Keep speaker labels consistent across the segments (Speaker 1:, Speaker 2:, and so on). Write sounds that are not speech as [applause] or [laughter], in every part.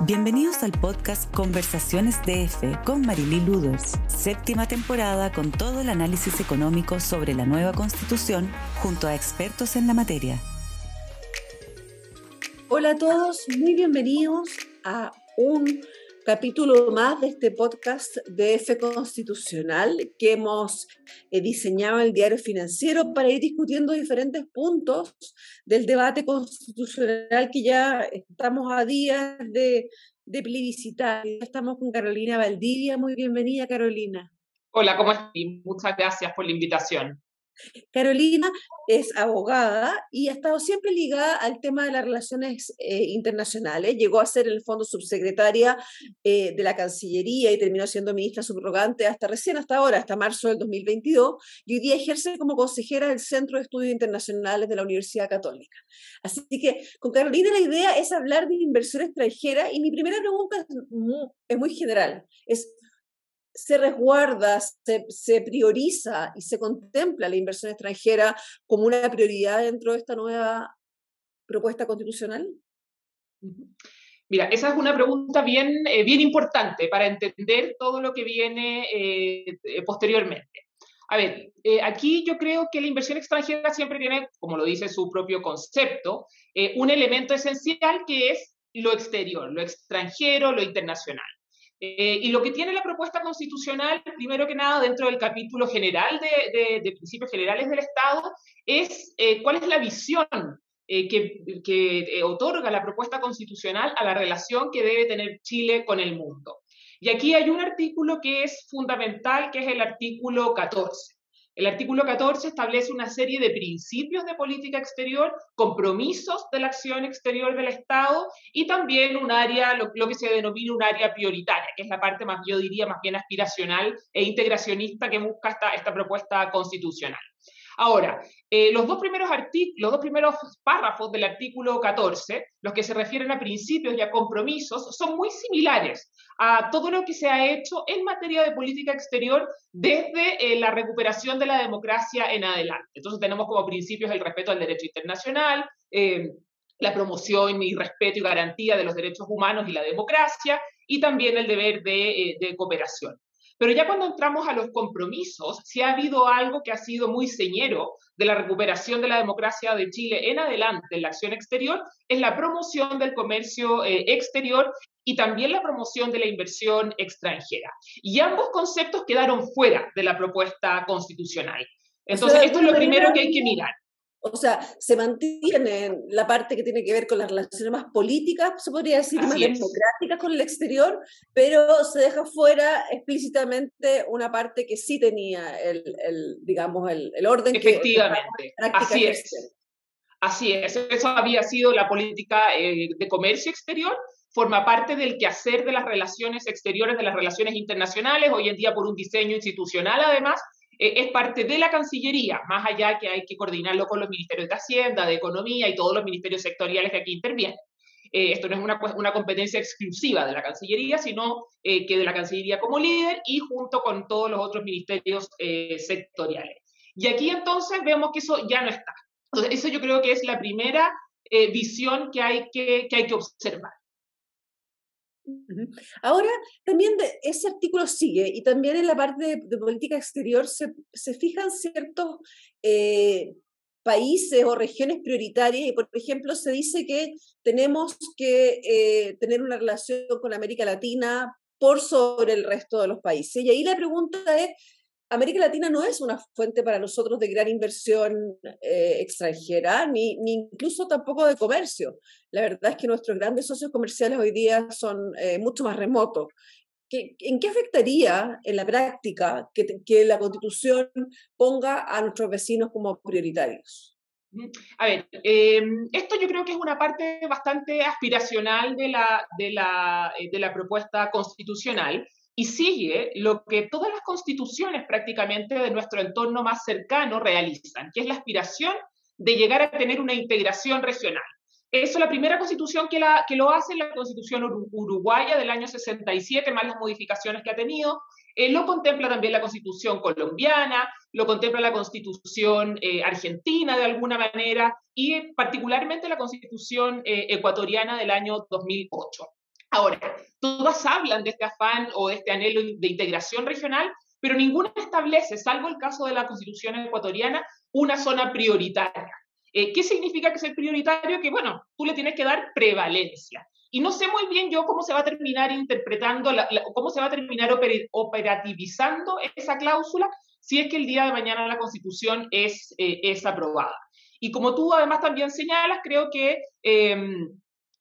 Speaker 1: Bienvenidos al podcast Conversaciones DF con Marilí Luders, séptima temporada con todo el análisis económico sobre la nueva constitución junto a expertos en la materia.
Speaker 2: Hola a todos, muy bienvenidos a un capítulo más de este podcast de F Constitucional que hemos eh, diseñado el diario financiero para ir discutiendo diferentes puntos del debate constitucional que ya estamos a días de, de plebiscitar. Estamos con Carolina Valdivia. Muy bienvenida, Carolina.
Speaker 3: Hola, ¿cómo estás? Muchas gracias por la invitación.
Speaker 2: Carolina es abogada y ha estado siempre ligada al tema de las relaciones eh, internacionales. Llegó a ser el fondo subsecretaria eh, de la Cancillería y terminó siendo ministra subrogante hasta recién, hasta ahora, hasta marzo del 2022. Y hoy día ejerce como consejera del Centro de Estudios Internacionales de la Universidad Católica. Así que con Carolina la idea es hablar de inversión extranjera y mi primera pregunta es muy, es muy general. Es se resguarda, se, prioriza y se contempla la inversión extranjera como una prioridad dentro de esta nueva propuesta constitucional?
Speaker 3: Mira, esa es una pregunta bien, eh, bien importante para entender todo lo que viene eh, eh, posteriormente. A ver, aquí yo creo que la inversión extranjera siempre tiene, como lo dice su propio concepto, un elemento esencial que es lo exterior, lo extranjero, lo internacional. Eh, y lo que tiene la propuesta constitucional, primero que nada, dentro del capítulo general de, principios generales del Estado, es eh, cuál es la visión eh, que, que otorga la propuesta constitucional a la relación que debe tener Chile con el mundo. Y aquí hay un artículo que es fundamental, que es el artículo 14. El artículo 14 establece una serie de principios de política exterior, compromisos de la acción exterior del Estado y también un área, lo, que se denomina un área prioritaria, que es la parte más, yo diría, más bien aspiracional e integracionista que busca esta, esta propuesta constitucional. Ahora, eh, los, dos primeros párrafos del artículo 14, los que se refieren a principios y a compromisos, son muy similares a todo lo que se ha hecho en materia de política exterior desde eh, la recuperación de la democracia en adelante. Entonces tenemos como principios el respeto al derecho internacional, eh, la promoción y respeto y garantía de los derechos humanos y la democracia, y también el deber de cooperación. Pero ya cuando entramos a los compromisos, si ha habido algo que ha sido muy señero de la recuperación de la democracia de Chile en adelante en la acción exterior, es la promoción del comercio eh, exterior y también la promoción de la inversión extranjera. Y ambos conceptos quedaron fuera de la propuesta constitucional. Entonces, esto es lo primero que hay que mirar.
Speaker 2: O sea, se mantiene la parte que tiene que ver con las relaciones más políticas, se podría decir, más democráticas con el exterior, pero se deja fuera explícitamente una parte que sí tenía el, digamos, el, orden.
Speaker 3: Efectivamente, así es. Así es, eso había sido la política eh, de comercio exterior, forma parte del quehacer de las relaciones exteriores, de las relaciones internacionales, hoy en día por un diseño institucional además, eh, es parte de la Cancillería, más allá que hay que coordinarlo con los ministerios de Hacienda, de Economía y todos los ministerios sectoriales que aquí intervienen. Eh, esto no es una, competencia exclusiva de la Cancillería, sino eh, que de la Cancillería como líder y junto con todos los otros ministerios sectoriales. Y aquí entonces vemos que eso ya no está. Entonces, eso yo creo que es la primera visión que hay que, que hay que observar.
Speaker 2: Ahora, también ese artículo sigue y también en la parte de, política exterior se, fijan ciertos eh, países o regiones prioritarias y, por ejemplo, se dice que tenemos que eh, tener una relación con América Latina por sobre el resto de los países. Y ahí la pregunta es, América Latina no es una fuente para nosotros de gran inversión eh, extranjera, ni, ni, incluso tampoco de comercio. La verdad es que nuestros grandes socios comerciales hoy día son eh, mucho más remotos. ¿Qué, ¿En qué afectaría en la práctica que, que, la constitución ponga a nuestros vecinos como prioritarios?
Speaker 3: A ver, em, esto yo creo que es una parte bastante aspiracional de la, de la, eh, de la propuesta constitucional y sigue lo que todas las constituciones prácticamente de nuestro entorno más cercano realizan, que es la aspiración de llegar a tener una integración regional. Eso, la primera constitución que, lo hace, la constitución uruguaya del año 67, más las modificaciones que ha tenido, eh, lo contempla también la constitución colombiana, lo contempla la constitución eh, argentina de alguna manera y particularmente la constitución eh, ecuatoriana del año 2008. Ahora, todas hablan de este afán o de este anhelo de integración regional, pero ninguna establece, salvo el caso de la constitución ecuatoriana, una zona prioritaria. Eh, ¿Qué significa que es el prioritario? Que, bueno, tú le tienes que dar prevalencia. Y no sé muy bien yo cómo se va a terminar interpretando, cómo se va a terminar operativizando esa cláusula si es que el día de mañana la Constitución es, eh, es aprobada. Y como tú además también señalas, creo que em,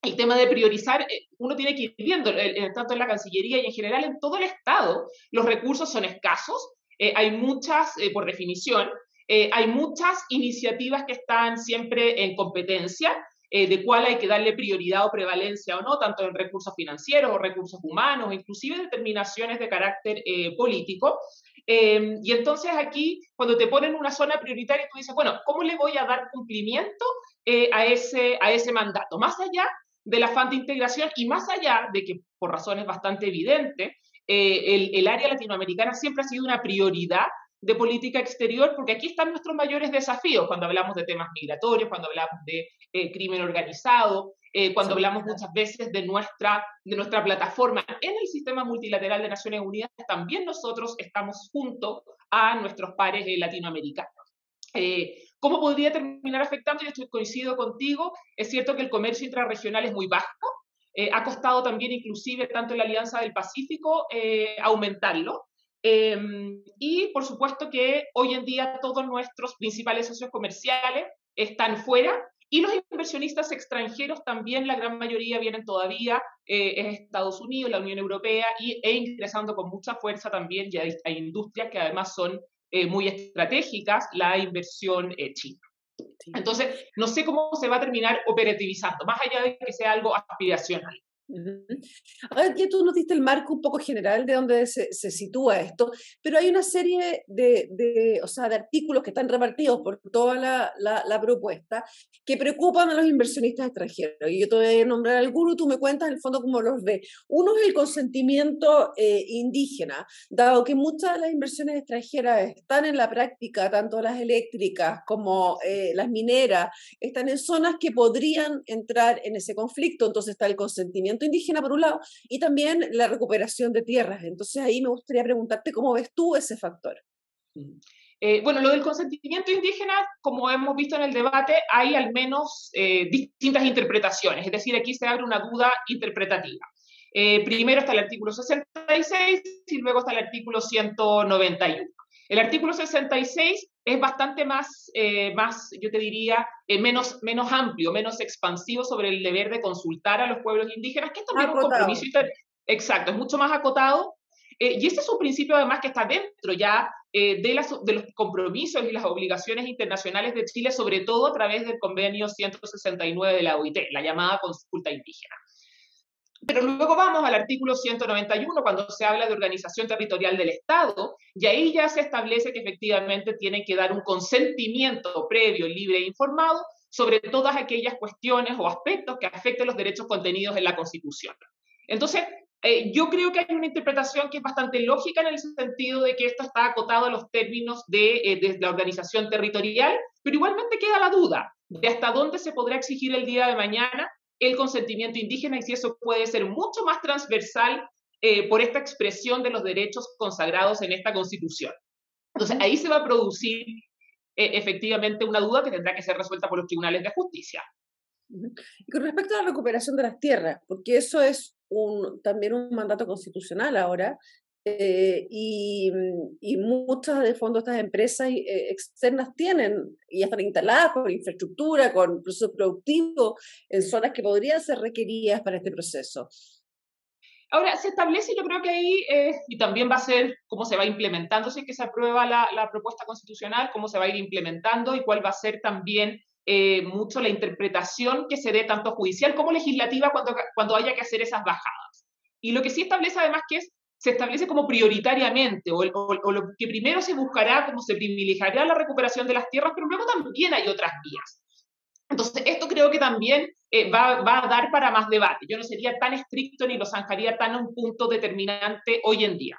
Speaker 3: el tema de priorizar, eh, uno tiene que ir viendo, tanto en la Cancillería y en general en todo el Estado, los recursos son escasos, eh, hay muchas, por definición, hay muchas iniciativas que están siempre en competencia, de cuál hay que darle prioridad o prevalencia o no, tanto en recursos financieros o recursos humanos, inclusive determinaciones de carácter político. Em, y entonces aquí, cuando te ponen una zona prioritaria, tú dices, bueno, ¿cómo le voy a dar cumplimiento eh, a, ese, a ese mandato? Más allá del afán de integración y más allá de que, por razones bastante evidentes, eh, el, el, área latinoamericana siempre ha sido una prioridad de política exterior, porque aquí están nuestros mayores desafíos cuando hablamos de temas migratorios, cuando hablamos de eh, crimen organizado, eh, cuando hablamos muchas veces de nuestra, de nuestra plataforma en el sistema multilateral de Naciones Unidas, también nosotros estamos junto a nuestros pares eh, latinoamericanos. Eh, ¿Cómo podría terminar afectando? Yo estoy, coincido contigo, es cierto que el comercio intrarregional es muy bajo, ha costado también inclusive tanto en la Alianza del Pacífico aumentarlo, y por supuesto que hoy en día todos nuestros principales socios comerciales están fuera y los inversionistas extranjeros también, la gran mayoría vienen todavía, eh, es Estados Unidos, la Unión Europea, y, e ingresando con mucha fuerza también, ya hay, industrias que además son eh, muy estratégicas, la inversión eh, china. Entonces, no sé cómo se va a terminar operativizando, más allá de que sea algo aspiracional.
Speaker 2: Ahora ya tú nos diste el marco un poco general de dónde se, se sitúa esto, pero hay una serie de, de, o sea, de artículos que están repartidos por toda la, la, propuesta que preocupan a los inversionistas extranjeros. Y yo te voy a nombrar algunos, tú me cuentas en el fondo cómo los ves. Uno es el consentimiento eh, indígena, dado que muchas de las inversiones extranjeras están en la práctica, tanto las eléctricas como eh, las mineras, están en zonas que podrían entrar en ese conflicto, entonces está el consentimiento indígena por un lado y también la recuperación de tierras. Entonces ahí me gustaría preguntarte cómo ves tú ese factor.
Speaker 3: Eh, bueno, lo del consentimiento indígena, como hemos visto en el debate, hay al menos eh, distintas interpretaciones, es decir, aquí se abre una duda interpretativa. Eh, primero está el artículo 66 y luego está el artículo 191. El artículo 66 es bastante más, eh, más yo te diría, eh, menos, menos amplio, menos expansivo sobre el deber de consultar a los pueblos indígenas, que es también un compromiso. Exacto, es mucho más acotado. Eh, y ese es un principio además que está dentro ya de, las, de los compromisos y las obligaciones internacionales de Chile, sobre todo a través del convenio 169 de la OIT, la llamada consulta indígena. Pero luego vamos al artículo 191, cuando se habla de organización territorial del Estado, y ahí ya se establece que efectivamente tiene que dar un consentimiento previo, libre e informado sobre todas aquellas cuestiones o aspectos que afecten los derechos contenidos en la Constitución. Entonces, eh, yo creo que hay una interpretación que es bastante lógica en el sentido de que esto está acotado a los términos de, eh, de la organización territorial, pero igualmente queda la duda de hasta dónde se podrá exigir el día de mañana el consentimiento indígena y si eso puede ser mucho más transversal eh, por esta expresión de los derechos consagrados en esta constitución. Entonces, ahí se va a producir eh, efectivamente una duda que tendrá que ser resuelta por los tribunales de justicia.
Speaker 2: Y con respecto a la recuperación de las tierras, porque eso es un, también un mandato constitucional ahora, eh, y, mm, y, muchas de fondo estas empresas eh, externas tienen y están instaladas con infraestructura, con procesos productivos en zonas que podrían ser requeridas para este proceso.
Speaker 3: Ahora, se establece, yo creo que ahí, eh, y también va a ser cómo se va implementando, si es que se aprueba la, la, propuesta constitucional, cómo se va a ir implementando y cuál va a ser también mucho la interpretación que se dé tanto judicial como legislativa cuando, cuando haya que hacer esas bajadas. Y lo que sí establece además que es se establece como prioritariamente, o, lo que primero se buscará, como se privilegiará la recuperación de las tierras, pero luego también hay otras vías. Entonces, esto creo que también eh, va, a dar para más debate. Yo no sería tan estricto ni lo zanjaría tan un punto determinante hoy en día.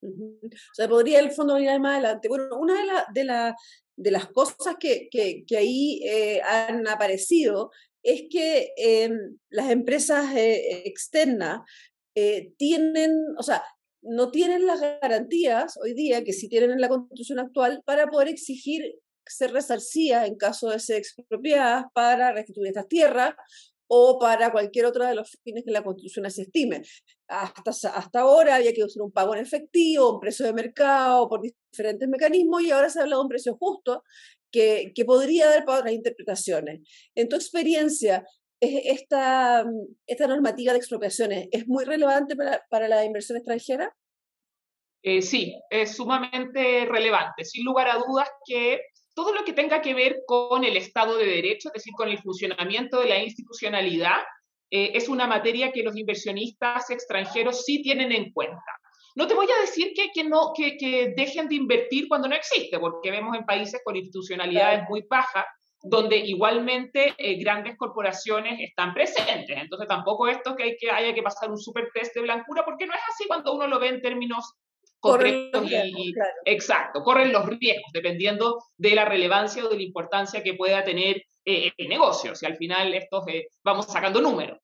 Speaker 2: O sea, podría el fondo ir más adelante. Bueno, una de, de, las cosas que, que, ahí eh, han aparecido es que em, las empresas externas tienen, o sea, no tienen las garantías hoy día que sí tienen en la constitución actual para poder exigir ser resarcidas en caso de ser expropiadas para restituir estas tierras o para cualquier otro de los fines que la Constitución se estime. Hasta, hasta ahora había que usar un pago en efectivo, un precio de mercado, por diferentes mecanismos, y ahora se habla de un precio justo que, que podría dar para otras interpretaciones. En tu experiencia, esta, esta normativa de expropiaciones es muy relevante para, para la inversión extranjera?
Speaker 3: Eh, sí, es sumamente relevante. Sin lugar a dudas que todo lo que tenga que ver con el Estado de Derecho, es decir, con el funcionamiento de la institucionalidad, eh, es una materia que los inversionistas extranjeros sí tienen en cuenta. No te voy a decir que, que no, que, que, dejen de invertir cuando no existe, porque vemos en países con institucionalidades muy bajas, donde igualmente eh, grandes corporaciones están presentes. Entonces tampoco esto que, hay que haya que pasar un super test de blancura, porque no es así cuando uno lo ve en términos Exacto, corren los riesgos, dependiendo de la relevancia o de la importancia que pueda tener eh, el negocio. Si al final estos eh, vamos sacando números.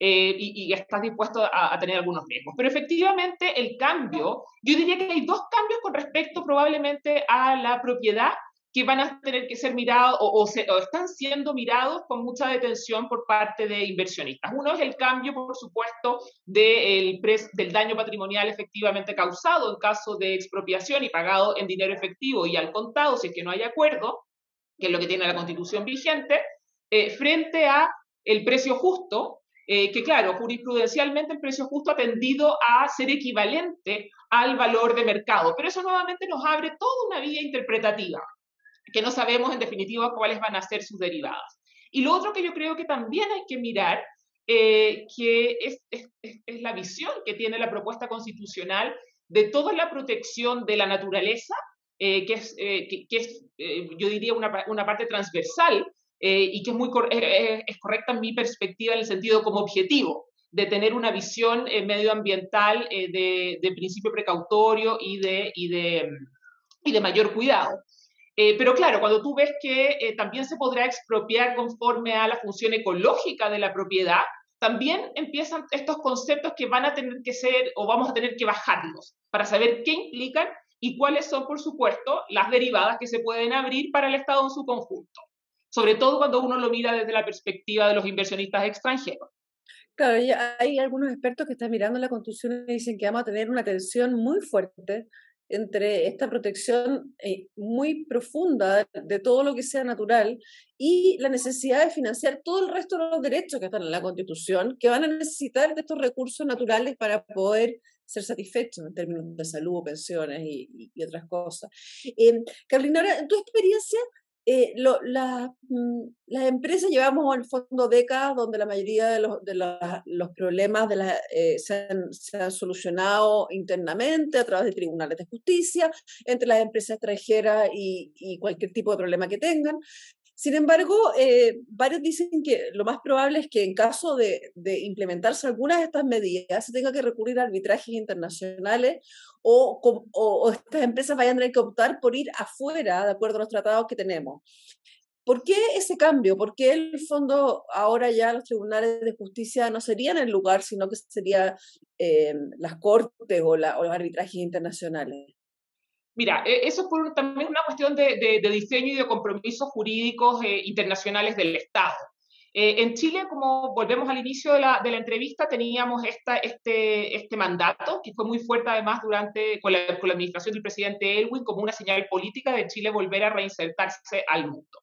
Speaker 3: Eh, y, estás dispuesto a, a, tener algunos riesgos. Pero efectivamente el cambio, yo diría que hay dos cambios con respecto probablemente a la propiedad que van a tener que ser mirados o, están siendo mirados con mucha detención por parte de inversionistas. Uno es el cambio, por supuesto, del daño patrimonial efectivamente causado en caso de expropiación y pagado en dinero efectivo y al contado, si es que no hay acuerdo, que es lo que tiene la constitución vigente, eh, frente a el precio justo, eh, que claro, jurisprudencialmente el precio justo ha tendido a ser equivalente al valor de mercado, pero eso nuevamente nos abre toda una vía interpretativa que no sabemos en definitiva cuáles van a ser sus derivadas. Y lo otro que yo creo que también hay que mirar, eh, que es, es, es, la visión que tiene la propuesta constitucional de toda la protección de la naturaleza, eh, que, es, eh, que, que, es, yo diría, una, una parte transversal y que es, muy es correcta en mi perspectiva en el sentido como objetivo de tener una visión medioambiental de, de, principio precautorio y de, y de, y de mayor cuidado. Eh, pero claro, cuando tú ves que eh, también se podrá expropiar conforme a la función ecológica de la propiedad, también empiezan estos conceptos que van a tener que ser o vamos a tener que bajarlos para saber qué implican y cuáles son, por supuesto, las derivadas que se pueden abrir para el Estado en su conjunto. Sobre todo cuando uno lo mira desde la perspectiva de los inversionistas extranjeros.
Speaker 2: Claro, hay algunos expertos que están mirando la Constitución y dicen que vamos a tener una tensión muy fuerte entre esta protección eh, muy profunda de todo lo que sea natural y la necesidad de financiar todo el resto de los derechos que están en la Constitución, que van a necesitar de estos recursos naturales para poder ser satisfechos en términos de salud, pensiones y, otras cosas. Eh, Carolina, en tu experiencia, eh, mm, las empresas llevamos al fondo décadas donde la mayoría de los, problemas de eh, se, han, solucionado internamente a través de tribunales de justicia, entre las empresas extranjeras y cualquier tipo de problema que tengan. Sin embargo, eh, varios dicen que lo más probable es que en caso de, implementarse algunas de estas medidas se tenga que recurrir a arbitrajes internacionales o, estas empresas vayan a tener que optar por ir afuera de acuerdo a los tratados que tenemos. ¿Por qué ese cambio? ¿Por qué el fondo ahora ya los tribunales de justicia no serían el lugar, sino que serían eh, las cortes o, o los arbitrajes internacionales?
Speaker 3: Mira, e, eso es por, también una cuestión de, diseño y de compromisos jurídicos eh, internacionales del Estado. Eh, en Chile, como volvemos al inicio de la, entrevista, teníamos esta, este, este mandato, que fue muy fuerte además durante, con la, administración del presidente Elwin, como una señal política de Chile volver a reinsertarse al mundo.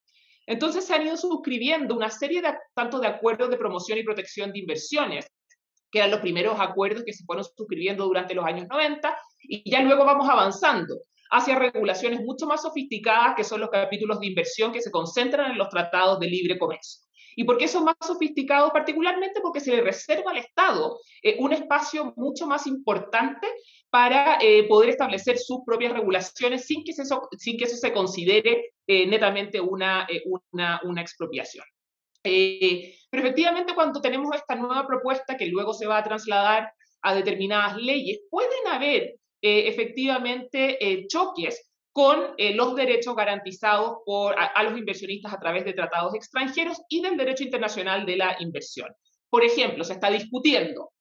Speaker 3: Entonces se han ido suscribiendo una serie de, tanto de acuerdos de promoción y protección de inversiones, que eran los primeros acuerdos que se fueron suscribiendo durante los años 90, y ya luego vamos avanzando hacia regulaciones mucho más sofisticadas, que son los capítulos de inversión que se concentran en los tratados de libre comercio. ¿Y por qué son más sofisticados? Particularmente porque se le reserva al Estado eh, un espacio mucho más importante para eh, poder establecer sus propias regulaciones sin que, eso, sin que eso se considere eh, netamente una, una, una expropiación. pero efectivamente cuando tenemos esta nueva propuesta que luego se va a trasladar a determinadas leyes, pueden haber eh, efectivamente eh, choques con eh, los derechos garantizados por, a, los inversionistas a través de tratados extranjeros y del derecho internacional de la inversión. Por ejemplo, se está discutiendo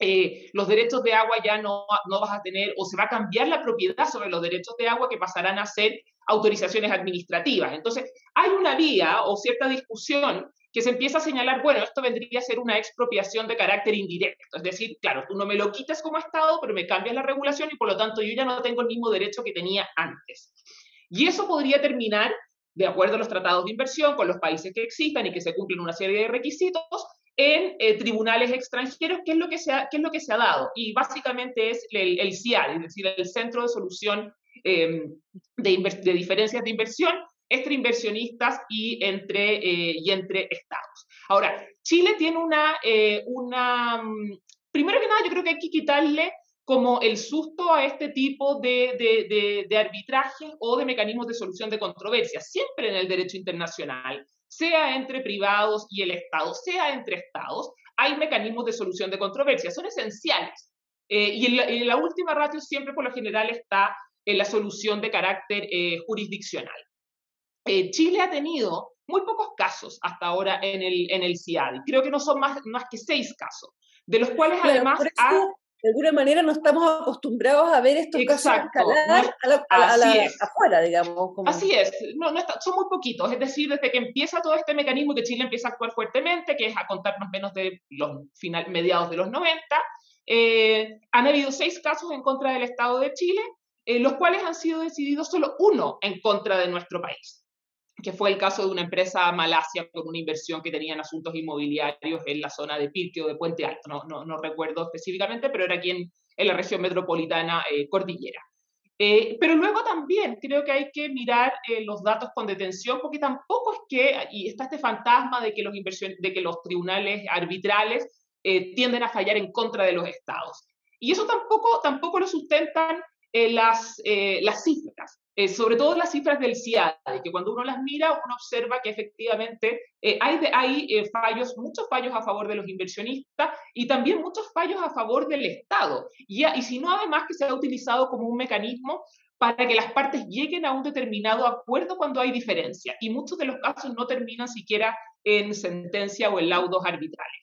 Speaker 3: eh, los derechos de agua ya no, no vas a tener o se va a cambiar la propiedad sobre los derechos de agua que pasarán a ser autorizaciones administrativas. Entonces, hay una vía o cierta discusión que se empieza a señalar, bueno, esto vendría a ser una expropiación de carácter indirecto. Es decir, claro, tú no me lo quitas como Estado, pero me cambias la regulación y por lo tanto yo ya no tengo el mismo derecho que tenía antes. Y eso podría terminar, de acuerdo a los tratados de inversión, con los países que existan y que se cumplen una serie de requisitos, en eh, tribunales extranjeros, ¿qué es, lo que se ha, es lo que se ha dado. Y básicamente es el, el CIAD, es decir, el Centro de Solución em, de Diferencias de Inversión, entre inversionistas y entre, eh, y entre estados. Ahora, Chile tiene una, eh, una, mm, primero que nada, yo creo que hay que quitarle como el susto a este tipo de, de, de, arbitraje o de mecanismos de solución de controversias. Siempre en el derecho internacional, sea entre privados y el Estado, sea entre Estados, hay mecanismos de solución de controversias, son esenciales. Eh, y, en la, última ratio siempre por lo general está en la solución de carácter jurisdiccional. Eh, Chile ha tenido muy pocos casos hasta ahora en el, en el CIADI. Creo que no son más, más que seis casos, de los cuales además...
Speaker 2: De alguna manera no estamos acostumbrados a ver estos casos escalar a la, afuera, digamos.
Speaker 3: Así es, no, no son muy poquitos, es decir, desde que empieza todo este mecanismo que Chile empieza a actuar fuertemente, que es a contar más o menos de los final, mediados de los 90, eh, han habido seis casos en contra del Estado de Chile, eh, los cuales han sido decididos solo uno en contra de nuestro país que fue el caso de una empresa malasia con una inversión que tenía en asuntos inmobiliarios en la zona de Pirque o de Puente Alto, no, no, no recuerdo específicamente, pero era aquí en, la región metropolitana eh, cordillera. Eh, pero luego también creo que hay que mirar eh, los datos con detención, porque tampoco es que, y está este fantasma de que los, de que los tribunales arbitrales tienden a fallar en contra de los estados. Y eso tampoco, tampoco lo sustentan las, las cifras. Eh, sobre todo las cifras del CIAD, que cuando uno las mira, uno observa que efectivamente eh, hay, hay eh, fallos, muchos fallos a favor de los inversionistas y también muchos fallos a favor del Estado. Y, y si no, además que se ha utilizado como un mecanismo para que las partes lleguen a un determinado acuerdo cuando hay diferencia. Y muchos de los casos no terminan siquiera en sentencia o en laudos arbitrales.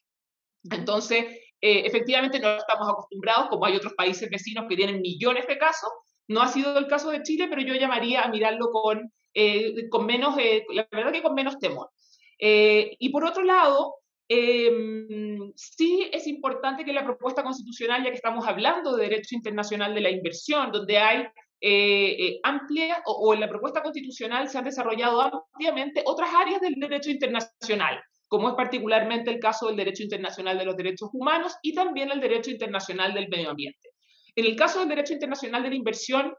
Speaker 3: Entonces, efectivamente no estamos acostumbrados, como hay otros países vecinos que tienen millones de casos, no ha sido el caso de Chile, pero yo llamaría a mirarlo con, eh, con menos, eh, la verdad que con menos temor. Eh, y por otro lado, em, sí es importante que la propuesta constitucional, ya que estamos hablando de derecho internacional de la inversión, donde hay amplia, o, o en la propuesta constitucional se han desarrollado ampliamente otras áreas del derecho internacional, como es particularmente el caso del derecho internacional de los derechos humanos y también el derecho internacional del medio ambiente. En el caso del derecho internacional de la inversión,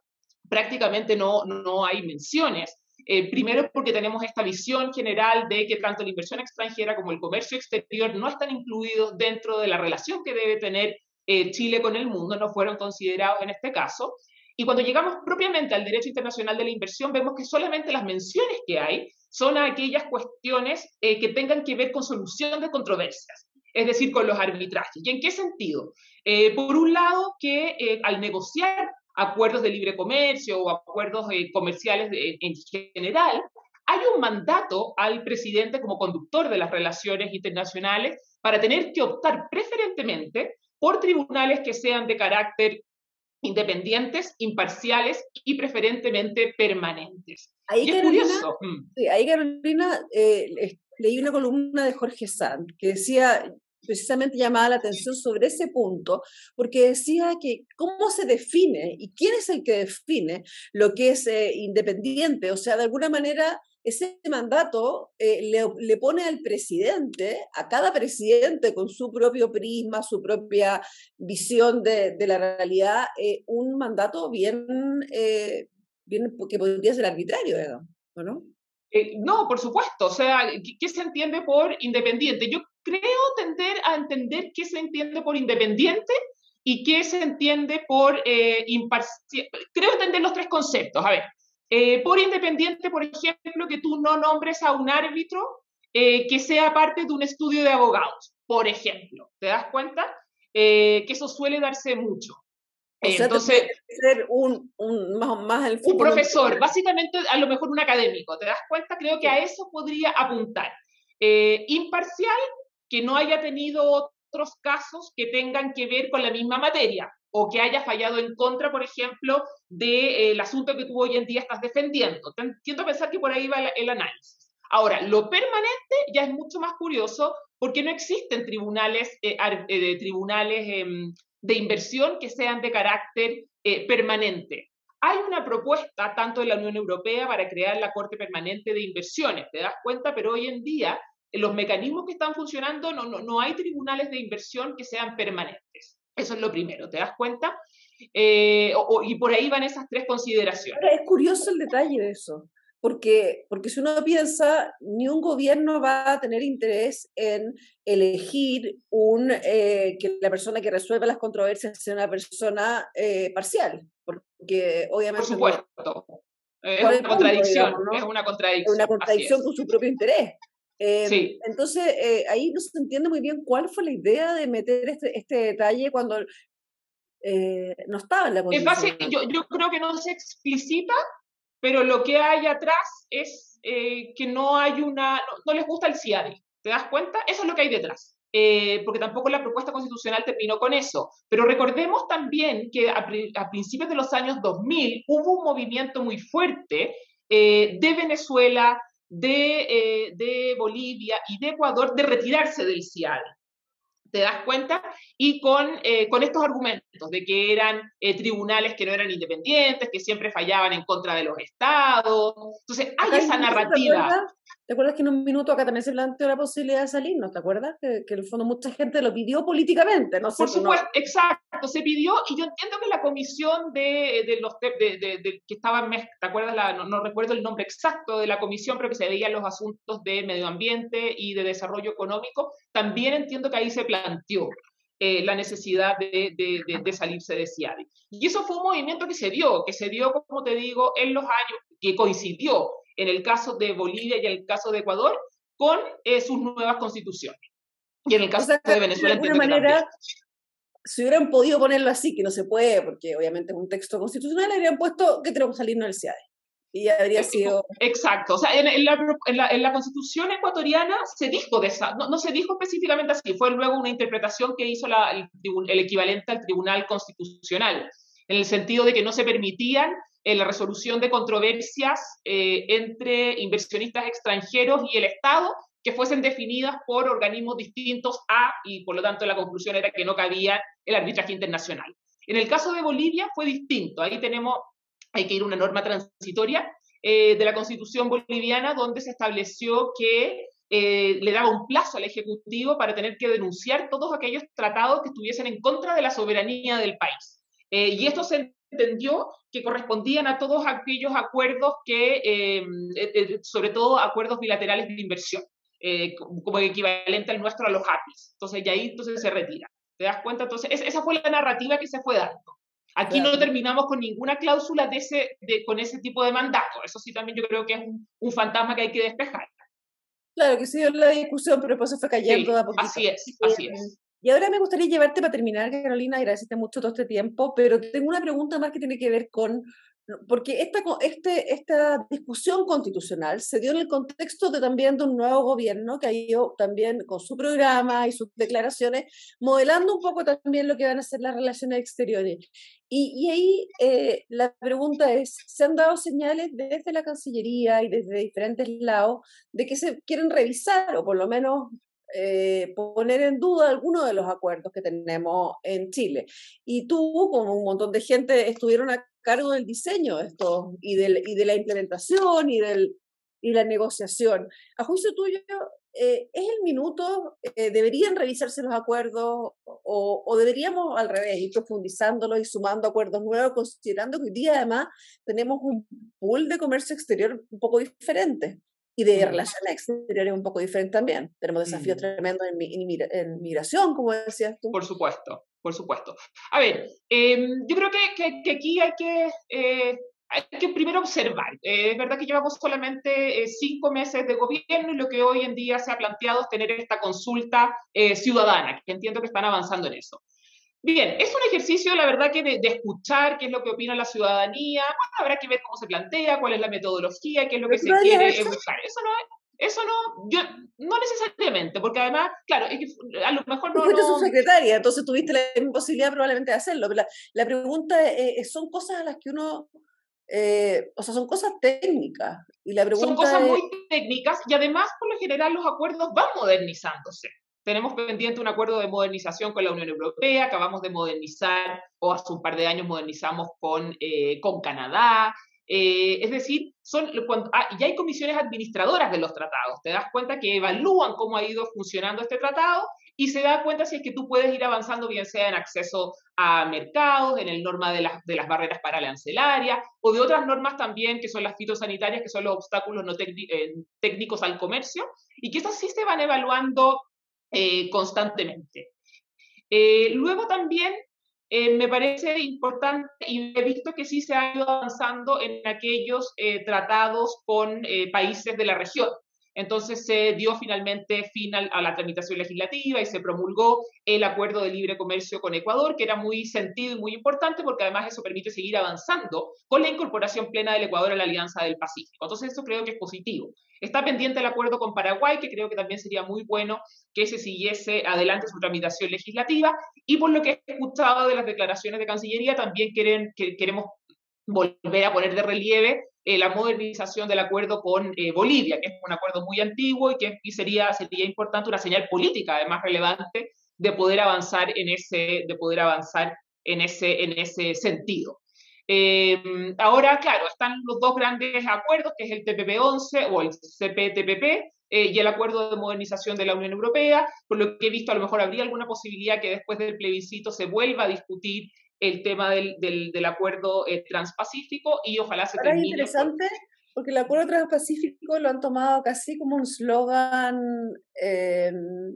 Speaker 3: prácticamente no, no hay menciones. Eh, primero porque tenemos esta visión general de que tanto la inversión extranjera como el comercio exterior no están incluidos dentro de la relación que debe tener eh, Chile con el mundo, no fueron considerados en este caso. Y cuando llegamos propiamente al derecho internacional de la inversión, vemos que solamente las menciones que hay son aquellas cuestiones eh, que tengan que ver con solución de controversias es decir, con los arbitrajes. ¿Y en qué sentido? Eh, por un lado, que eh, al negociar acuerdos de libre comercio o acuerdos eh, comerciales en general, hay un mandato al presidente como conductor de las relaciones internacionales para tener que optar preferentemente por tribunales que sean de carácter independientes, imparciales y preferentemente permanentes.
Speaker 2: Ahí, Carolina. Mm. Sí, ahí Carolina, leí una columna de Jorge Sand que decía, precisamente llamaba la atención sobre ese punto, porque decía que cómo se define y quién es el que define lo que es eh, independiente. O sea, de alguna manera ese mandato eh, le, pone al presidente, a cada presidente con su propio prisma, su propia visión de, la realidad, eh, un mandato bien, bien que podría ser arbitrario, ¿no?
Speaker 3: no, por supuesto. O sea, ¿qué, se entiende por independiente? Yo creo tender a entender qué se entiende por independiente y qué se entiende por eh, imparcial. Creo entender los tres conceptos. A ver, eh, por independiente, por ejemplo, que tú no nombres a un árbitro eh, que sea parte de un estudio de abogados, por ejemplo. ¿Te das cuenta? que eso suele darse mucho.
Speaker 2: entonces, ser un, un, más, más el
Speaker 3: un profesor, básicamente a lo mejor un académico, ¿te das cuenta? Creo que a eso podría apuntar. Eh, imparcial, que no haya tenido otros casos que tengan que ver con la misma materia o que haya fallado en contra, por ejemplo, del asunto que tú hoy en día estás defendiendo. Tiendo pensar que por ahí va el, análisis. Ahora, lo permanente ya es mucho más curioso porque no existen tribunales, eh, eh, tribunales em, de inversión que sean de carácter eh, permanente. Hay una propuesta tanto de la Unión Europea para crear la Corte Permanente de Inversiones, ¿te das cuenta? Pero hoy en día, los mecanismos que están funcionando, no, no, no hay tribunales de inversión que sean permanentes. Eso es lo primero, ¿te das cuenta? Eh, y por ahí van esas tres consideraciones.
Speaker 2: es curioso el detalle de eso, porque, porque si uno piensa, ni un gobierno va a tener interés en elegir un, eh, que la persona que resuelva las controversias sea una persona eh, parcial, porque obviamente...
Speaker 3: Por supuesto. Es una, contradicción, es una contradicción.
Speaker 2: Es una contradicción con su propio interés. Em, entonces, eh, ahí no se entiende muy bien cuál fue la idea de meter este, este detalle cuando eh, no estaba en la
Speaker 3: constitución. yo, yo, creo que no se explicita, pero lo que hay atrás es eh, que no hay una, no, les gusta el CIADI, ¿te das cuenta? Eso es lo que hay detrás. porque tampoco la propuesta constitucional terminó con eso. Pero recordemos también que a, a principios de los años 2000 hubo un movimiento muy fuerte de Venezuela, de, eh, de Bolivia y de Ecuador de retirarse del CIAD. ¿Te das cuenta? Y con, eh, con estos argumentos de que eran eh, tribunales que no eran independientes, que siempre fallaban en contra de los estados. Entonces, hay esa narrativa.
Speaker 2: ¿Te acuerdas que en un minuto acá también se planteó la posibilidad de salir? ¿No te acuerdas? Que, que en el fondo mucha gente lo pidió políticamente, ¿no?
Speaker 3: Por supuesto, exacto, se pidió y yo entiendo que la comisión de, de los de, de, que estaban, ¿te acuerdas? La, no, recuerdo el nombre exacto de la comisión, pero que se veían los asuntos de medio ambiente y de desarrollo económico, también entiendo que ahí se planteó. Eh, la necesidad de, de, salirse de CIADI. Y eso fue un movimiento que se dio, que se dio, como te digo, en los años, que coincidió en el caso de Bolivia y en el caso de Ecuador, con eh, sus nuevas constituciones. Y en el caso de Venezuela,
Speaker 2: de alguna manera, si hubieran podido ponerlo así, que no se puede, porque obviamente es un texto constitucional, habrían puesto que tenemos que salirnos del CIADE. Y habría sido...
Speaker 3: Exacto, o sea, en, la, en, la, constitución ecuatoriana se dijo de esa, no, se dijo específicamente así, fue luego una interpretación que hizo la, el, el, equivalente al Tribunal Constitucional, en el sentido de que no se permitían en la resolución de controversias eh, entre inversionistas extranjeros y el Estado que fuesen definidas por organismos distintos a, y por lo tanto la conclusión era que no cabía el arbitraje internacional. En el caso de Bolivia fue distinto, ahí tenemos, hay que ir una norma transitoria eh, de la constitución boliviana donde se estableció que eh, le daba un plazo al Ejecutivo para tener que denunciar todos aquellos tratados que estuviesen en contra de la soberanía del país. y esto se entendió que correspondían a todos aquellos acuerdos que, em, eh, eh, sobre todo acuerdos bilaterales de inversión, eh, como equivalente al nuestro a los APIs. Entonces, y ahí entonces se retira. ¿Te das cuenta? Entonces, esa fue la narrativa que se fue dando. Aquí no terminamos con ninguna cláusula de ese, de, con ese tipo de mandato. Eso sí también yo creo que es un, fantasma que hay que despejar.
Speaker 2: Claro, que sí la discusión, pero después se fue cayendo a poquito.
Speaker 3: Así es, así es.
Speaker 2: Y ahora me gustaría llevarte para terminar, Carolina, agradecerte mucho todo este tiempo, pero tengo una pregunta más que tiene que ver con, porque esta, este, esta discusión constitucional se dio en el contexto de también de un nuevo gobierno que ha ido también con su programa y sus declaraciones, modelando un poco también lo que van a ser las relaciones exteriores. Y, y ahí eh, la pregunta es, ¿se han dado señales desde la Cancillería y desde diferentes lados de que se quieren revisar o por lo menos eh, poner en duda algunos de los acuerdos que tenemos en Chile. Y tú, como un montón de gente, estuvieron a cargo del diseño de esto y, del, y de la implementación y, del, y la negociación. A juicio tuyo, eh, ¿es el minuto? Eh, ¿Deberían revisarse los acuerdos o, o, deberíamos al revés ir profundizándolos y sumando acuerdos nuevos, considerando que hoy día además tenemos un pool de comercio exterior un poco diferente? Y de relaciones exteriores un poco diferente también. Tenemos desafíos tremendos en, migración, como decías tú.
Speaker 3: Por supuesto, por supuesto. A ver, em, yo creo que, que, aquí hay que, eh, hay que primero observar. Eh, es verdad que llevamos solamente eh, cinco meses de gobierno y lo que hoy en día se ha planteado es tener esta consulta ciudadana, que entiendo que están avanzando en eso. Bien, es un ejercicio, la verdad, que de, escuchar qué es lo que opina la ciudadanía. Bueno, habrá que ver cómo se plantea, cuál es la metodología, qué es lo que se quiere buscar. Eso no, eso no, yo, no necesariamente, porque además, claro, es que a lo mejor no.
Speaker 2: Fuiste su secretaria, entonces tuviste la imposibilidad probablemente de hacerlo. Pero la, la pregunta es, son cosas a las que uno eh, o sea, son cosas técnicas. Y la pregunta
Speaker 3: son cosas muy técnicas y además, por lo general, los acuerdos van modernizándose. Tenemos pendiente un acuerdo de modernización con la Unión Europea, acabamos de modernizar, o hace un par de años modernizamos con, eh, con Canadá. Eh, es decir, son, cuando, ah, ya hay comisiones administradoras de los tratados. Te das cuenta que evalúan cómo ha ido funcionando este tratado y se da cuenta si es que tú puedes ir avanzando, bien sea en acceso a mercados, en el norma de las, de las barreras para arancelaria o de otras normas también que son las fitosanitarias, que son los obstáculos no eh, técnicos al comercio, y que esas sí se van evaluando eh, constantemente. Eh, luego también eh, me parece importante y he visto que sí se ha ido avanzando en aquellos tratados con países de la región. Entonces se dio finalmente fin a la tramitación legislativa y se promulgó el acuerdo de libre comercio con Ecuador, que era muy sentido y muy importante porque además eso permite seguir avanzando con la incorporación plena del Ecuador a la Alianza del Pacífico. Entonces eso creo que es positivo. Está pendiente el acuerdo con Paraguay, que creo que también sería muy bueno que se siguiese adelante su tramitación legislativa. Y por lo que he escuchado de las declaraciones de Cancillería, también quieren, que, queremos volver a poner de relieve eh, la modernización del acuerdo con eh, Bolivia, que es un acuerdo muy antiguo y que sería, sería importante una señal política, además relevante, de poder avanzar en ese, de poder avanzar en ese, en ese sentido. Eh, ahora, claro, están los dos grandes acuerdos, que es el TPP-11 o el CPTPP y el Acuerdo de Modernización de la Unión Europea. Por lo que he visto, a lo mejor habría alguna posibilidad que después del plebiscito se vuelva a discutir el tema del, del, acuerdo eh, transpacífico y ojalá se termine.
Speaker 2: Es interesante porque el acuerdo transpacífico lo han tomado casi como un slogan, em,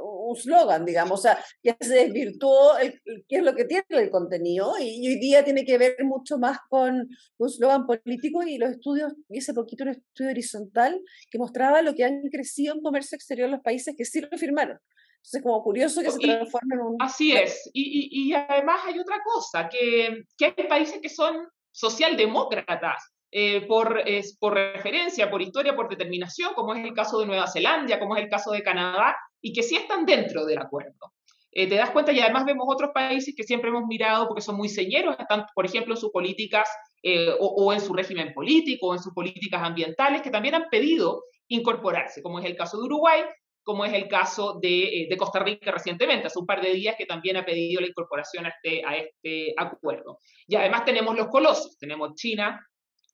Speaker 2: un slogan, digamos, o sea, ya se desvirtuó qué es lo que tiene el contenido y, hoy día tiene que ver mucho más con un slogan político y los estudios, y ese poquito un estudio horizontal que mostraba lo que han crecido en comercio exterior los países que sí lo firmaron. Entonces, como curioso que se transforme en un...
Speaker 3: Así es. Y, y, además hay otra cosa, que, que, hay países que son socialdemócratas. Eh, por, es, por referencia, por historia, por determinación, como es el caso de Nueva Zelanda, como es el caso de Canadá, y que sí están dentro del acuerdo. Eh, te das cuenta y además vemos otros países que siempre hemos mirado porque son muy señeros, están, por ejemplo, en sus políticas eh, o, o, en su régimen político o en sus políticas ambientales, que también han pedido incorporarse, como es el caso de Uruguay, como es el caso eh, de, Costa Rica recientemente, hace un par de días que también ha pedido la incorporación a este, a este acuerdo. Y además tenemos los colosos, tenemos China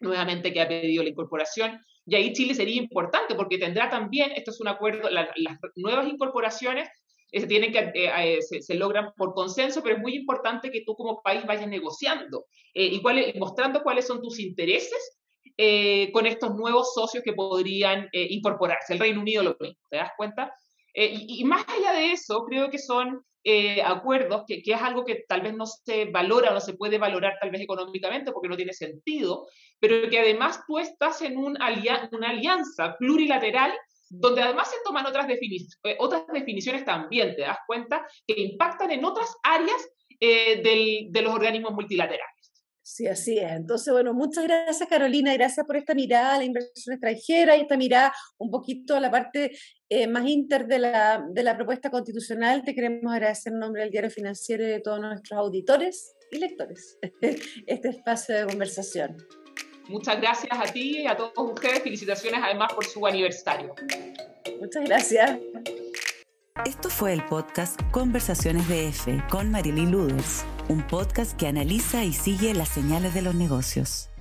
Speaker 3: nuevamente que ha pedido la incorporación, y ahí Chile sería importante porque tendrá también, esto es un acuerdo, las nuevas incorporaciones eh, se, tienen que, eh, se, logran por consenso, pero es muy importante que tú como país vayas negociando y mostrando cuáles son tus intereses eh, con estos nuevos socios que podrían eh, incorporarse. El Reino Unido lo mismo, ¿te das cuenta? Eh, y, más allá de eso, creo que son acuerdos que, que, es algo que tal vez no se valora no se puede valorar tal vez económicamente porque no tiene sentido, pero que además tú estás en un una alianza plurilateral donde además se toman otras, otras definiciones también, te das cuenta, que impactan en otras áreas del, de los organismos multilaterales.
Speaker 2: Sí, así es. Entonces, bueno, muchas gracias Carolina, gracias por esta mirada a la inversión extranjera y esta mirada un poquito a la parte eh, más inter de la, de la propuesta constitucional. Te queremos agradecer en nombre del Diario Financiero y de todos nuestros auditores y lectores [laughs] este espacio de conversación.
Speaker 3: Muchas gracias a ti y a todos ustedes. Felicitaciones además por su aniversario.
Speaker 2: Muchas gracias.
Speaker 1: Esto fue el podcast Conversaciones de F con Marilyn Luders, un podcast que analiza y sigue las señales de los negocios.